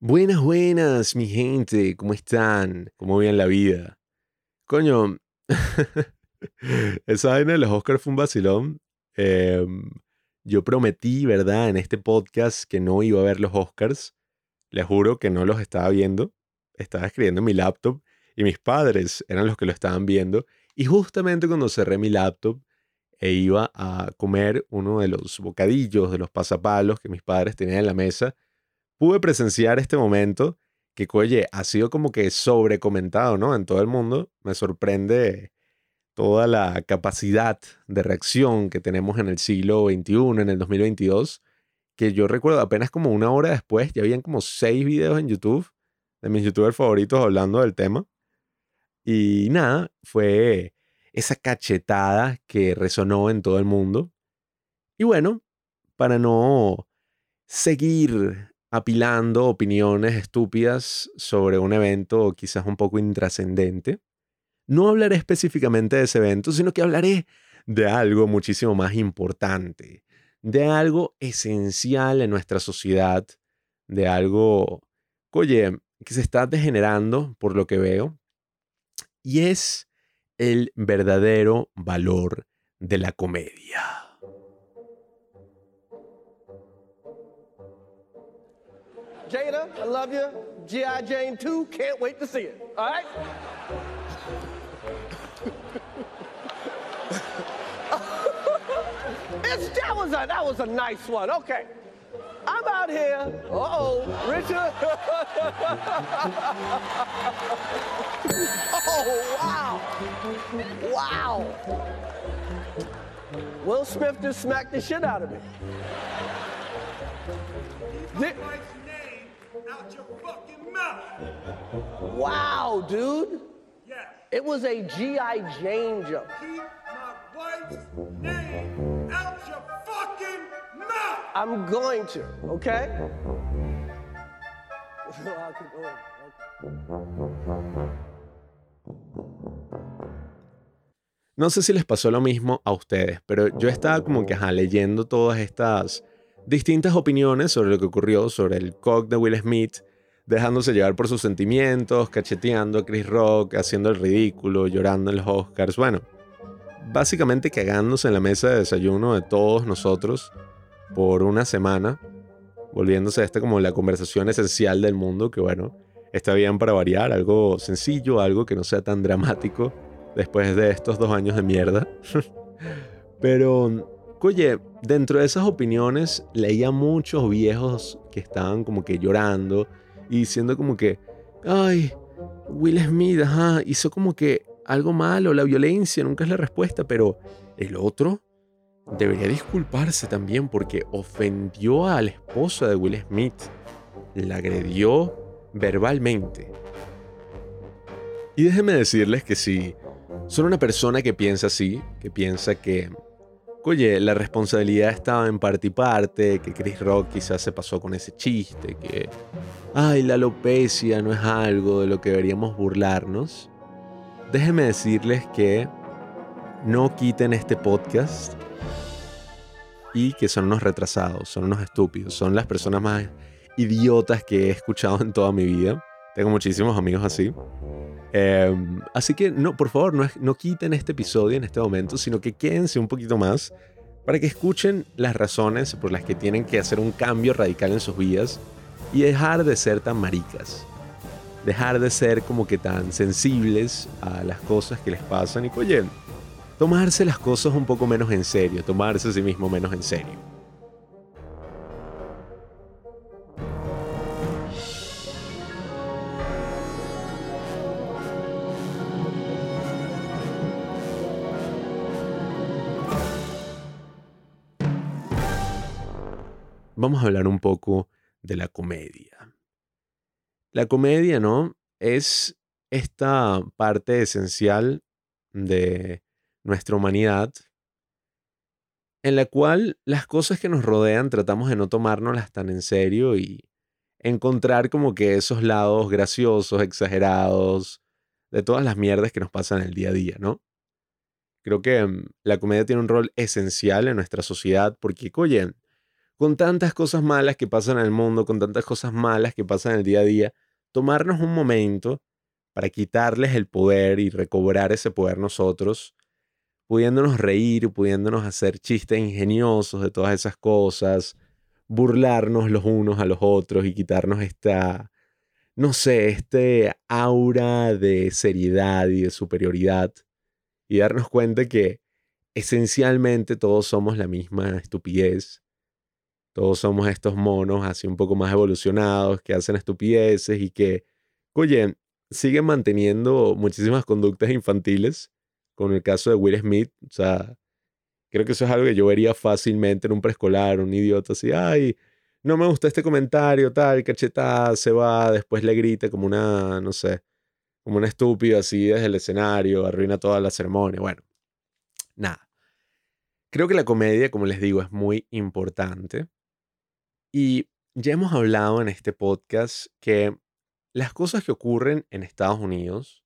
Buenas, buenas, mi gente, ¿cómo están? ¿Cómo viven la vida? Coño, esa vaina de los Oscars fue un vacilón. Em, yo prometí, ¿verdad?, en este podcast que no iba a ver los Oscars. Les juro que no los estaba viendo. Estaba escribiendo en mi laptop y mis padres eran los que lo estaban viendo. Y justamente cuando cerré mi laptop e iba a comer uno de los bocadillos, de los pasapalos que mis padres tenían en la mesa, pude presenciar este momento que, oye, ha sido como que sobrecomentado, ¿no? En todo el mundo. Me sorprende toda la capacidad de reacción que tenemos en el siglo XXI, en el 2022, que yo recuerdo apenas como una hora después, ya habían como seis videos en YouTube de mis youtubers favoritos hablando del tema. Y nada, fue esa cachetada que resonó en todo el mundo. Y bueno, para no seguir apilando opiniones estúpidas sobre un evento quizás un poco intrascendente. No hablaré específicamente de ese evento, sino que hablaré de algo muchísimo más importante, de algo esencial en nuestra sociedad, de algo, oye, que se está degenerando por lo que veo, y es el verdadero valor de la comedia. Jada, I love you. G.I. Jane 2, can't wait to see it. All right? it's, that, was a, that was a nice one. Okay. I'm out here. Uh-oh, Richard. oh, wow. Wow. Will Smith just smacked the shit out of me. Did- out your fucking mouth. Wow, dude. Yes. It was a G.I. Jane jump. Keep my wife's name out your fucking mouth. I'm going to, okay? No sé si les pasó lo mismo a ustedes, pero yo estaba como que ajá, leyendo todas estas distintas opiniones sobre lo que ocurrió, sobre el cock de Will Smith, dejándose llevar por sus sentimientos, cacheteando a Chris Rock, haciendo el ridículo, llorando en los Oscars. Bueno, básicamente cagándose en la mesa de desayuno de todos nosotros por una semana, volviéndose esta como la conversación esencial del mundo, que bueno, está bien para variar, algo sencillo, algo que no sea tan dramático después de estos dos años de mierda. Pero, oye, dentro de esas opiniones leía muchos viejos que estaban como que llorando y diciendo como que, ay, Will Smith, ajá, hizo como que algo malo, la violencia nunca es la respuesta, pero el otro debería disculparse también porque ofendió a la esposa de Will Smith, la agredió verbalmente. Y déjenme decirles que si son una persona que piensa así, que piensa que, oye, la responsabilidad estaba en parte y parte, que Chris Rock quizás se pasó con ese chiste, que, ay, la alopecia no es algo de lo que deberíamos burlarnos. Déjenme decirles que no quiten este podcast y que son unos retrasados, son unos estúpidos, son las personas más idiotas que he escuchado en toda mi vida. Tengo muchísimos amigos así. Eh, así que no, por favor, no, no quiten este episodio en este momento, sino que quédense un poquito más para que escuchen las razones por las que tienen que hacer un cambio radical en sus vidas y dejar de ser tan maricas. Dejar de ser como que tan sensibles a las cosas que les pasan y, oye, tomarse las cosas un poco menos en serio, tomarse a sí mismo menos en serio. Vamos a hablar un poco de la comedia. La comedia, ¿no? Es esta parte esencial de nuestra humanidad en la cual las cosas que nos rodean tratamos de no tomárnoslas tan en serio y encontrar como que esos lados graciosos, exagerados, de todas las mierdas que nos pasan el día a día, ¿no? Creo que mm, la comedia tiene un rol esencial en nuestra sociedad porque, oye, con tantas cosas malas que pasan en el mundo, con tantas cosas malas que pasan en el día a día, tomarnos un momento para quitarles el poder y recobrar ese poder nosotros, pudiéndonos reír, pudiéndonos hacer chistes ingeniosos de todas esas cosas, burlarnos los unos a los otros y quitarnos esta, no sé, este aura de seriedad y de superioridad y darnos cuenta que esencialmente todos somos la misma estupidez. Todos somos estos monos así un poco más evolucionados que hacen estupideces y que, oye, siguen manteniendo muchísimas conductas infantiles, con el caso de Will Smith, o sea, creo que eso es algo que yo vería fácilmente en un preescolar, un idiota así, ay, no me gusta este comentario, tal, cachetada, se va, después le grita como una, no sé, como un estúpido así desde el escenario, arruina toda la ceremonia, bueno, nada. Creo que la comedia, como les digo, es muy importante. Y ya hemos hablado en este podcast que las cosas que ocurren en Estados Unidos,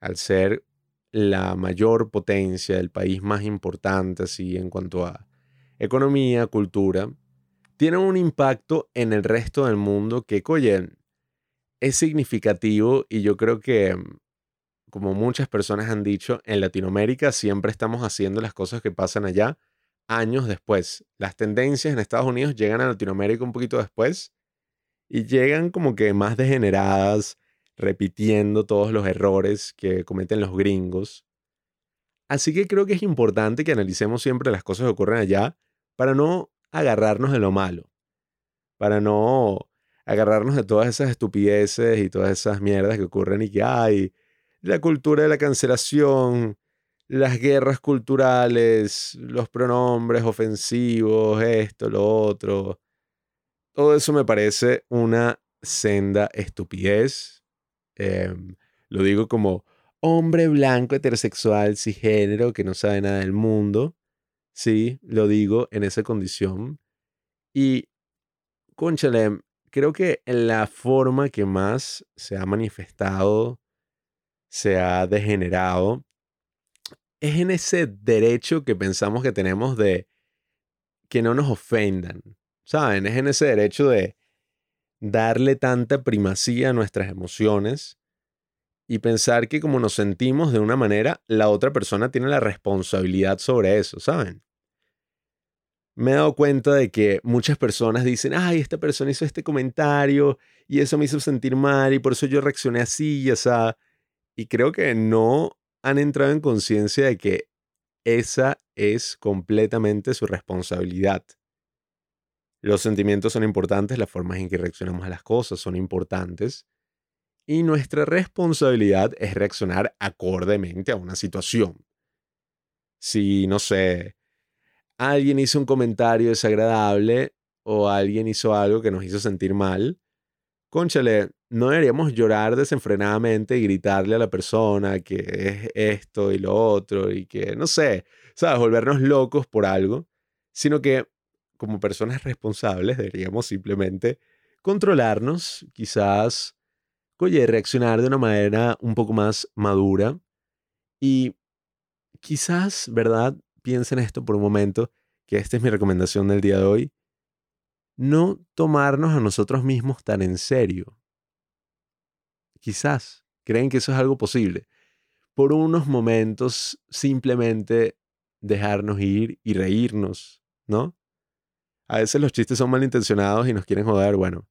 al ser la mayor potencia, el país más importante así en cuanto a economía, cultura, tienen un impacto en el resto del mundo que, oye, es significativo y yo creo que, como muchas personas han dicho, en Latinoamérica siempre estamos haciendo las cosas que pasan allá años después. Las tendencias en Estados Unidos llegan a Latinoamérica un poquito después y llegan como que más degeneradas, repitiendo todos los errores que cometen los gringos. Así que creo que es importante que analicemos siempre las cosas que ocurren allá para no agarrarnos de lo malo, para no agarrarnos de todas esas estupideces y todas esas mierdas que ocurren y que hay, la cultura de la cancelación, las guerras culturales, los pronombres ofensivos, esto, lo otro. Todo eso me parece una senda estupidez. Em, lo digo como hombre blanco, heterosexual, cisgénero, que no sabe nada del mundo. Sí, lo digo en esa condición. Y, conchale, creo que en la forma que más se ha manifestado, se ha degenerado, es en ese derecho que pensamos que tenemos de que no nos ofendan. ¿saben? Es en ese derecho de darle tanta primacía a nuestras emociones y pensar que como nos sentimos de una manera, la otra persona tiene la responsabilidad sobre eso, ¿saben? Me he dado cuenta de que muchas personas dicen, ay, esta persona hizo este comentario y eso me hizo sentir mal y por eso yo reaccioné así y esa. Y creo que no han entrado en conciencia de que esa es completamente su responsabilidad. Los sentimientos son importantes, las formas en que reaccionamos a las cosas son importantes y nuestra responsabilidad es reaccionar acordemente a una situación. Si, no sé, alguien hizo un comentario desagradable o alguien hizo algo que nos hizo sentir mal, conchale, no deberíamos llorar desenfrenadamente y gritarle a la persona que es esto y lo otro y que, no sé, ¿sabes? Volvernos locos por algo, sino que como personas responsables deberíamos simplemente controlarnos, quizás, oye, reaccionar de una manera un poco más madura y quizás, ¿verdad? Piensen esto por un momento, que esta es mi recomendación del día de hoy. No tomarnos a nosotros mismos tan en serio. Quizás creen que eso es algo posible. Por unos momentos simplemente dejarnos ir y reírnos, ¿no? a veces los chistes son malintencionados y nos quieren joder, bueno,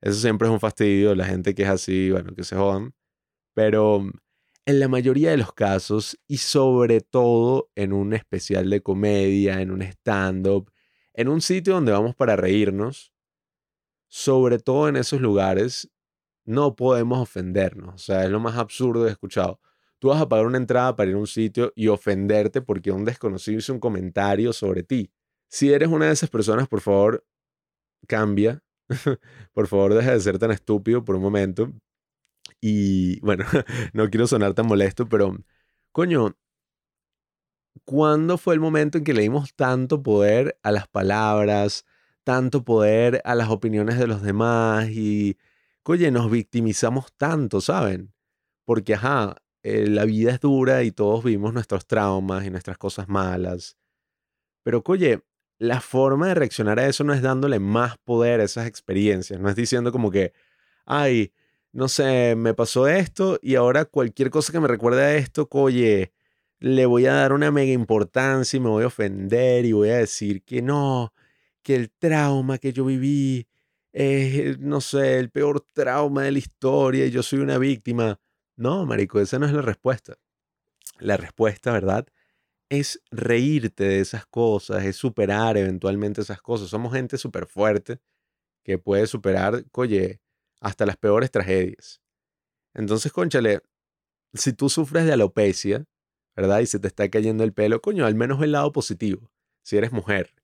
eso siempre es un fastidio, la gente que es así, bueno, que se jodan, pero mm, en la mayoría de los casos y sobre todo en un especial de comedia, en un stand-up, en un sitio donde vamos para reírnos, sobre todo en esos lugares, no podemos ofendernos, o sea, es lo más absurdo que he escuchado. Tú vas a pagar una entrada para ir a un sitio y ofenderte porque un desconocido hizo un comentario sobre ti. Si eres una de esas personas, por favor, cambia. por favor, deja de ser tan estúpido por un momento. Y bueno, no quiero sonar tan molesto, pero coño, ¿cuándo fue el momento en que le dimos tanto poder a las palabras, tanto poder a las opiniones de los demás y, oye, nos victimizamos tanto, ¿saben? Porque, ajá, eh, la vida es dura y todos vivimos nuestros traumas y nuestras cosas malas. Pero, oye, la forma de reaccionar a eso no es dándole más poder a esas experiencias, no es diciendo como que, ay, no sé, me pasó esto y ahora cualquier cosa que me recuerde a esto, oye, le voy a dar una mega importancia y me voy a ofender y voy a decir que no, que el trauma que yo viví es, no sé, el peor trauma de la historia y yo soy una víctima. No, marico, esa no es la respuesta. La respuesta, ¿verdad? Es reírte de esas cosas, es superar eventualmente esas cosas. Somos gente súper fuerte que puede superar, oye, hasta las peores tragedias. Entonces, conchale, si tú sufres de alopecia, ¿verdad? Y se te está cayendo el pelo, coño, al menos el lado positivo. Si eres mujer,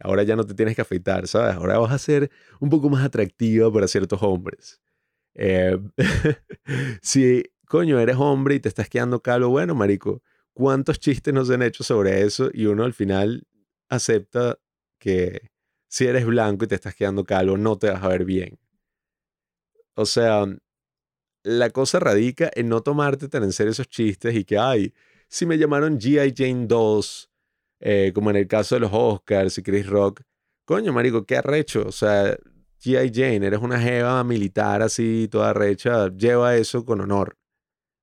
ahora ya no te tienes que afeitar, ¿sabes? Ahora vas a ser un poco más atractiva para ciertos hombres. Eh, si, coño, eres hombre y te estás quedando calvo, bueno, marico, ¿cuántos chistes nos han hecho sobre eso? Y uno al final acepta que si eres blanco y te estás quedando calvo, no te vas a ver bien. O sea, la cosa radica en no tomarte tan en serio esos chistes y que, ay, si me llamaron G.I. Jane 2, eh, como en el caso de los Oscars y Chris Rock, coño, marico, qué arrecho. O sea, G.I. Jane, eres una jeva militar así, toda arrecha, lleva eso con honor.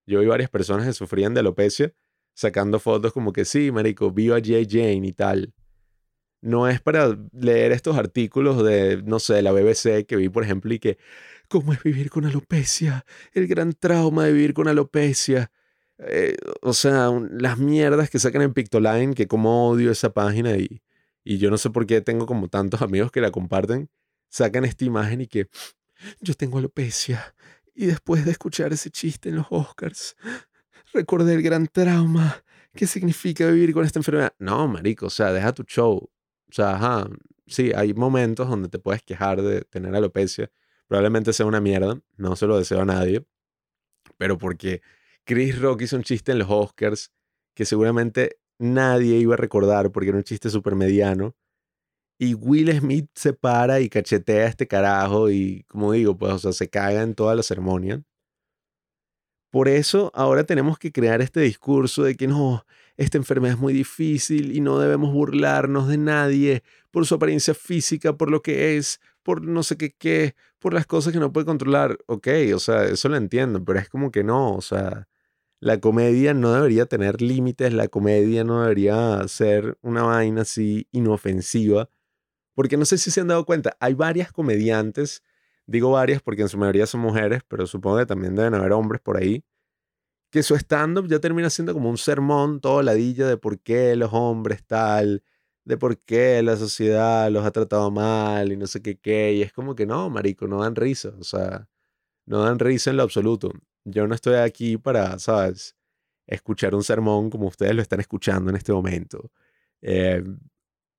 Yo vi varias personas que sufrían de alopecia sacando fotos como que sí, marico, viva G.I. Jane y tal. No es para leer estos artículos de, no sé, la BBC que vi, por ejemplo, y que, ¿cómo es vivir con alopecia? El gran trauma de vivir con alopecia. Eh, o sea, las mierdas que sacan en Pictoline, que como odio esa página y, y yo no sé por qué tengo como tantos amigos que la comparten, sacan esta imagen y que yo tengo alopecia. Y después de escuchar ese chiste en los Oscars, recordé el gran trauma que significa vivir con esta enfermedad. No, marico, o sea, deja tu show. O sea, ajá, sí, hay momentos donde te puedes quejar de tener alopecia. Probablemente sea una mierda, no se lo deseo a nadie. Pero porque Chris Rock hizo un chiste en los Oscars que seguramente nadie iba a recordar porque era un chiste súper mediano. Y Will Smith se para y cachetea a este carajo y, como digo, pues, o sea, se caga en toda la ceremonia. Por eso ahora tenemos que crear este discurso de que no, esta enfermedad es muy difícil y no debemos burlarnos de nadie por su apariencia física, por lo que es, por no sé qué qué, por las cosas que no puede controlar. Ok, o sea, eso lo entiendo, pero es como que no, o sea, la comedia no debería tener límites, la comedia no debería ser una vaina así inofensiva, porque no sé si se han dado cuenta, hay varias comediantes, digo varias porque en su mayoría son mujeres, pero supongo que también deben haber hombres por ahí, que su stand-up ya termina siendo como un sermón todo ladilla de por qué los hombres tal, de por qué la sociedad los ha tratado mal y no sé qué qué, y es como que no, marico, no dan risa, o sea, no dan risa en lo absoluto. Yo no estoy aquí para, ¿sabes? Escuchar un sermón como ustedes lo están escuchando en este momento. Eh,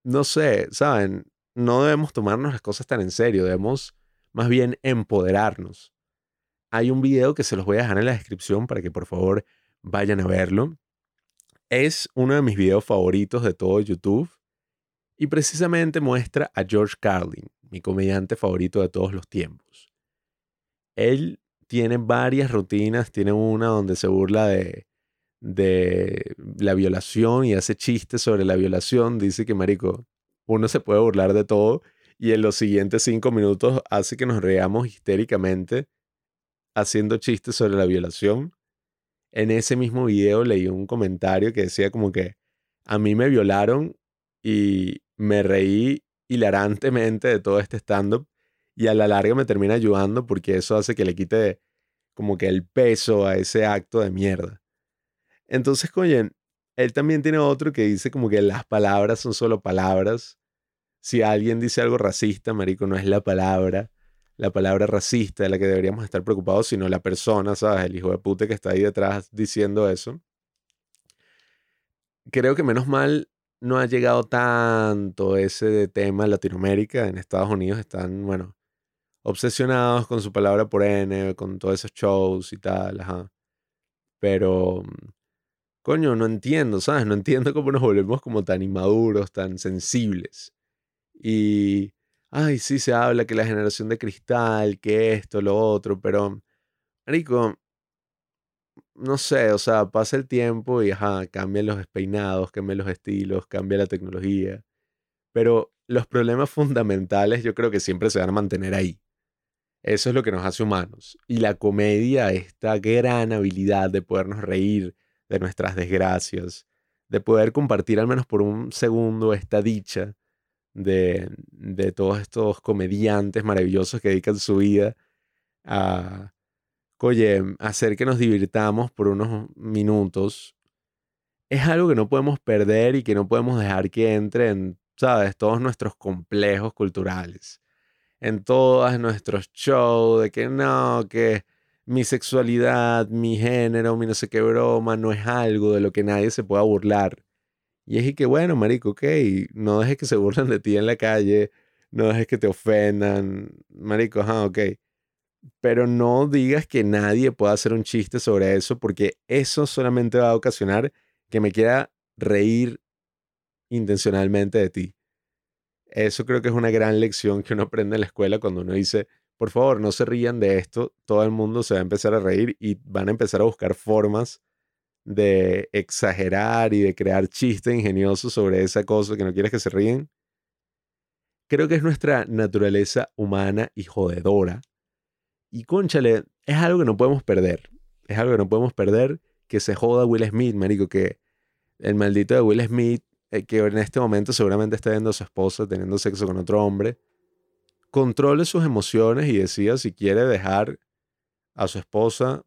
no sé, ¿saben? No debemos tomarnos las cosas tan en serio, debemos más bien empoderarnos. Hay un video que se los voy a dejar en la descripción para que por favor vayan a verlo. Es uno de mis videos favoritos de todo YouTube y precisamente muestra a George Carlin, mi comediante favorito de todos los tiempos. Él tiene varias rutinas, tiene una donde se burla de, de la violación y hace chistes sobre la violación. Dice que, Marico, uno se puede burlar de todo y en los siguientes cinco minutos hace que nos reamos histéricamente haciendo chistes sobre la violación. En ese mismo video leí un comentario que decía como que a mí me violaron y me reí hilarantemente de todo este stand-up y a la larga me termina ayudando porque eso hace que le quite como que el peso a ese acto de mierda. Entonces, coño, él también tiene otro que dice como que las palabras son solo palabras. Si alguien dice algo racista, marico, no es la palabra, la palabra racista de la que deberíamos estar preocupados, sino la persona, ¿sabes? El hijo de puta que está ahí detrás diciendo eso. Creo que menos mal no ha llegado tanto ese tema en Latinoamérica. En Estados Unidos están, bueno, obsesionados con su palabra por N, con todos esos shows y tal, ajá. Pero, coño, no entiendo, ¿sabes? No entiendo cómo nos volvemos como tan inmaduros, tan sensibles. Y, ay, sí se habla que la generación de cristal, que esto, lo otro, pero, Marico, no sé, o sea, pasa el tiempo y, ajá, cambian los despeinados, cambian los estilos, cambia la tecnología. Pero los problemas fundamentales yo creo que siempre se van a mantener ahí. Eso es lo que nos hace humanos. Y la comedia, esta gran habilidad de podernos reír de nuestras desgracias, de poder compartir al menos por un segundo esta dicha de, de todos estos comediantes maravillosos que dedican su vida a, oye, hacer que nos divirtamos por unos minutos, es algo que no podemos perder y que no podemos dejar que entre en, ¿sabes?, todos nuestros complejos culturales, en todos nuestros shows, de que no, que mi sexualidad, mi género, mi no sé qué broma, no es algo de lo que nadie se pueda burlar. Y es y que, bueno, marico, ok, no dejes que se burlen de ti en la calle, no dejes que te ofendan, marico, ajá, ok. Pero no digas que nadie pueda hacer un chiste sobre eso, porque eso solamente va a ocasionar que me quiera reír intencionalmente de ti. Eso creo que es una gran lección que uno aprende en la escuela cuando uno dice, por favor, no se rían de esto, todo el mundo se va a empezar a reír y van a empezar a buscar formas de exagerar y de crear chistes ingeniosos sobre esa cosa que no quieres que se ríen. Creo que es nuestra naturaleza humana y jodedora. Y conchale, es algo que no podemos perder. Es algo que no podemos perder que se joda Will Smith, marico, que el maldito de Will Smith, eh, que en este momento seguramente está viendo a su esposa teniendo sexo con otro hombre, controle sus emociones y decida si quiere dejar a su esposa,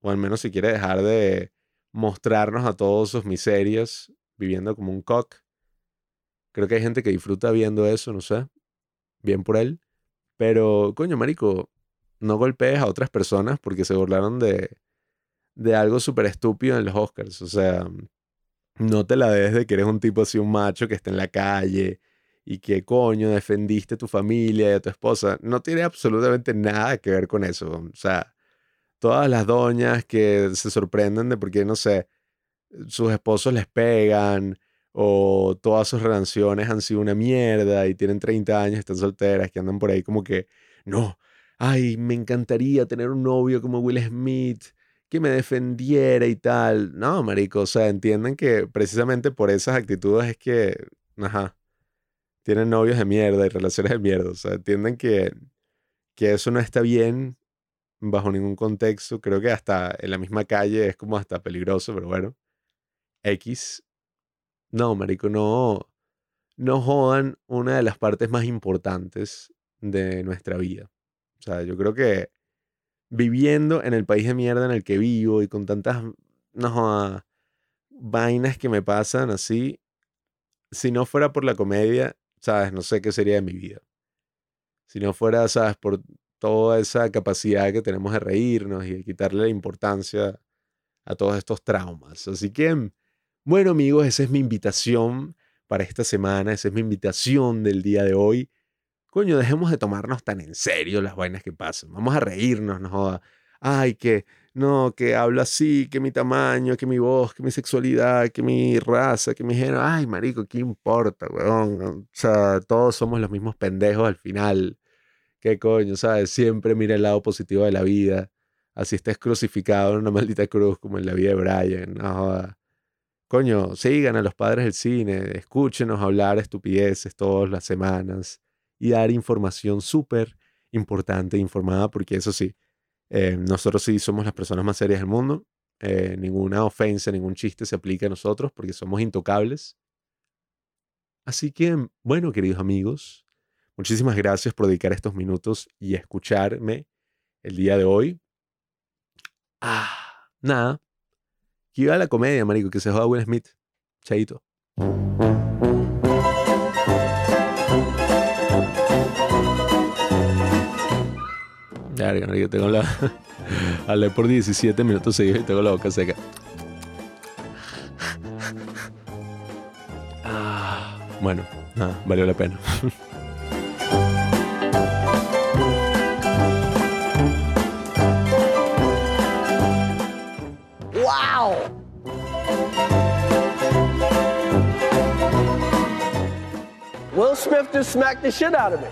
o al menos si quiere dejar de mostrarnos a todos sus miserias viviendo como un cock. Creo que hay gente que disfruta viendo eso, no sé. Bien por él. Pero, coño, marico, no golpees a otras personas porque se burlaron de, de algo súper estúpido en los Oscars. O sea, no te la des de que eres un tipo así, un macho que está en la calle y que coño defendiste a tu familia y a tu esposa. No tiene absolutamente nada que ver con eso. O sea, todas las doñas que se sorprenden de por qué, no sé, sus esposos les pegan o todas sus relaciones han sido una mierda y tienen 30 años, están solteras, que andan por ahí como que, no, ay, me encantaría tener un novio como Will Smith que me defendiera y tal. No, marico, o sea, entienden que precisamente por esas actitudes es que, ajá, tienen novios de mierda y relaciones de mierda. O sea, entienden que, que eso no está bien bajo ningún contexto. Creo que hasta en la misma calle es como hasta peligroso, pero bueno. X. No, marico, no. No jodan una de las partes más importantes de nuestra vida. O sea, yo creo que viviendo en el país de mierda en el que vivo y con tantas no, vainas que me pasan así, si no fuera por la comedia, sabes, no sé qué sería de mi vida. Si no fuera, sabes, por toda esa capacidad que tenemos de reírnos y de quitarle la importancia a todos estos traumas. Así que, bueno amigos, esa es mi invitación para esta semana, esa es mi invitación del día de hoy. Coño, dejemos de tomarnos tan en serio las vainas que pasan. Vamos a reírnos, no joda. Ay, que no, que hablo así, que mi tamaño, que mi voz, que mi sexualidad, que mi raza, que mi género. Ay, marico, ¿qué importa, weón? O sea, todos somos los mismos pendejos al final. ¿Qué coño, sabes? Siempre mira el lado positivo de la vida. Así estés crucificado en una maldita cruz como en la vida de Brian. No joda. Coño, sigan a los padres del cine, escúchenos hablar estupideces todas las semanas y dar información súper importante informada, porque eso sí, eh, nosotros sí somos las personas más serias del mundo. Eh, ninguna ofensa, ningún chiste se aplica a nosotros porque somos intocables. Así que, bueno, queridos amigos, Muchísimas gracias por dedicar estos minutos y escucharme el día de hoy. Ah, nada. Que iba a la comedia, marico, que se joda Will Smith. Chaito. Verga, tengo la... Hablé por 17 minutos seguidos y tengo la boca seca. Ah, bueno, nada, valió la pena. Will Smith just smacked the shit out of me.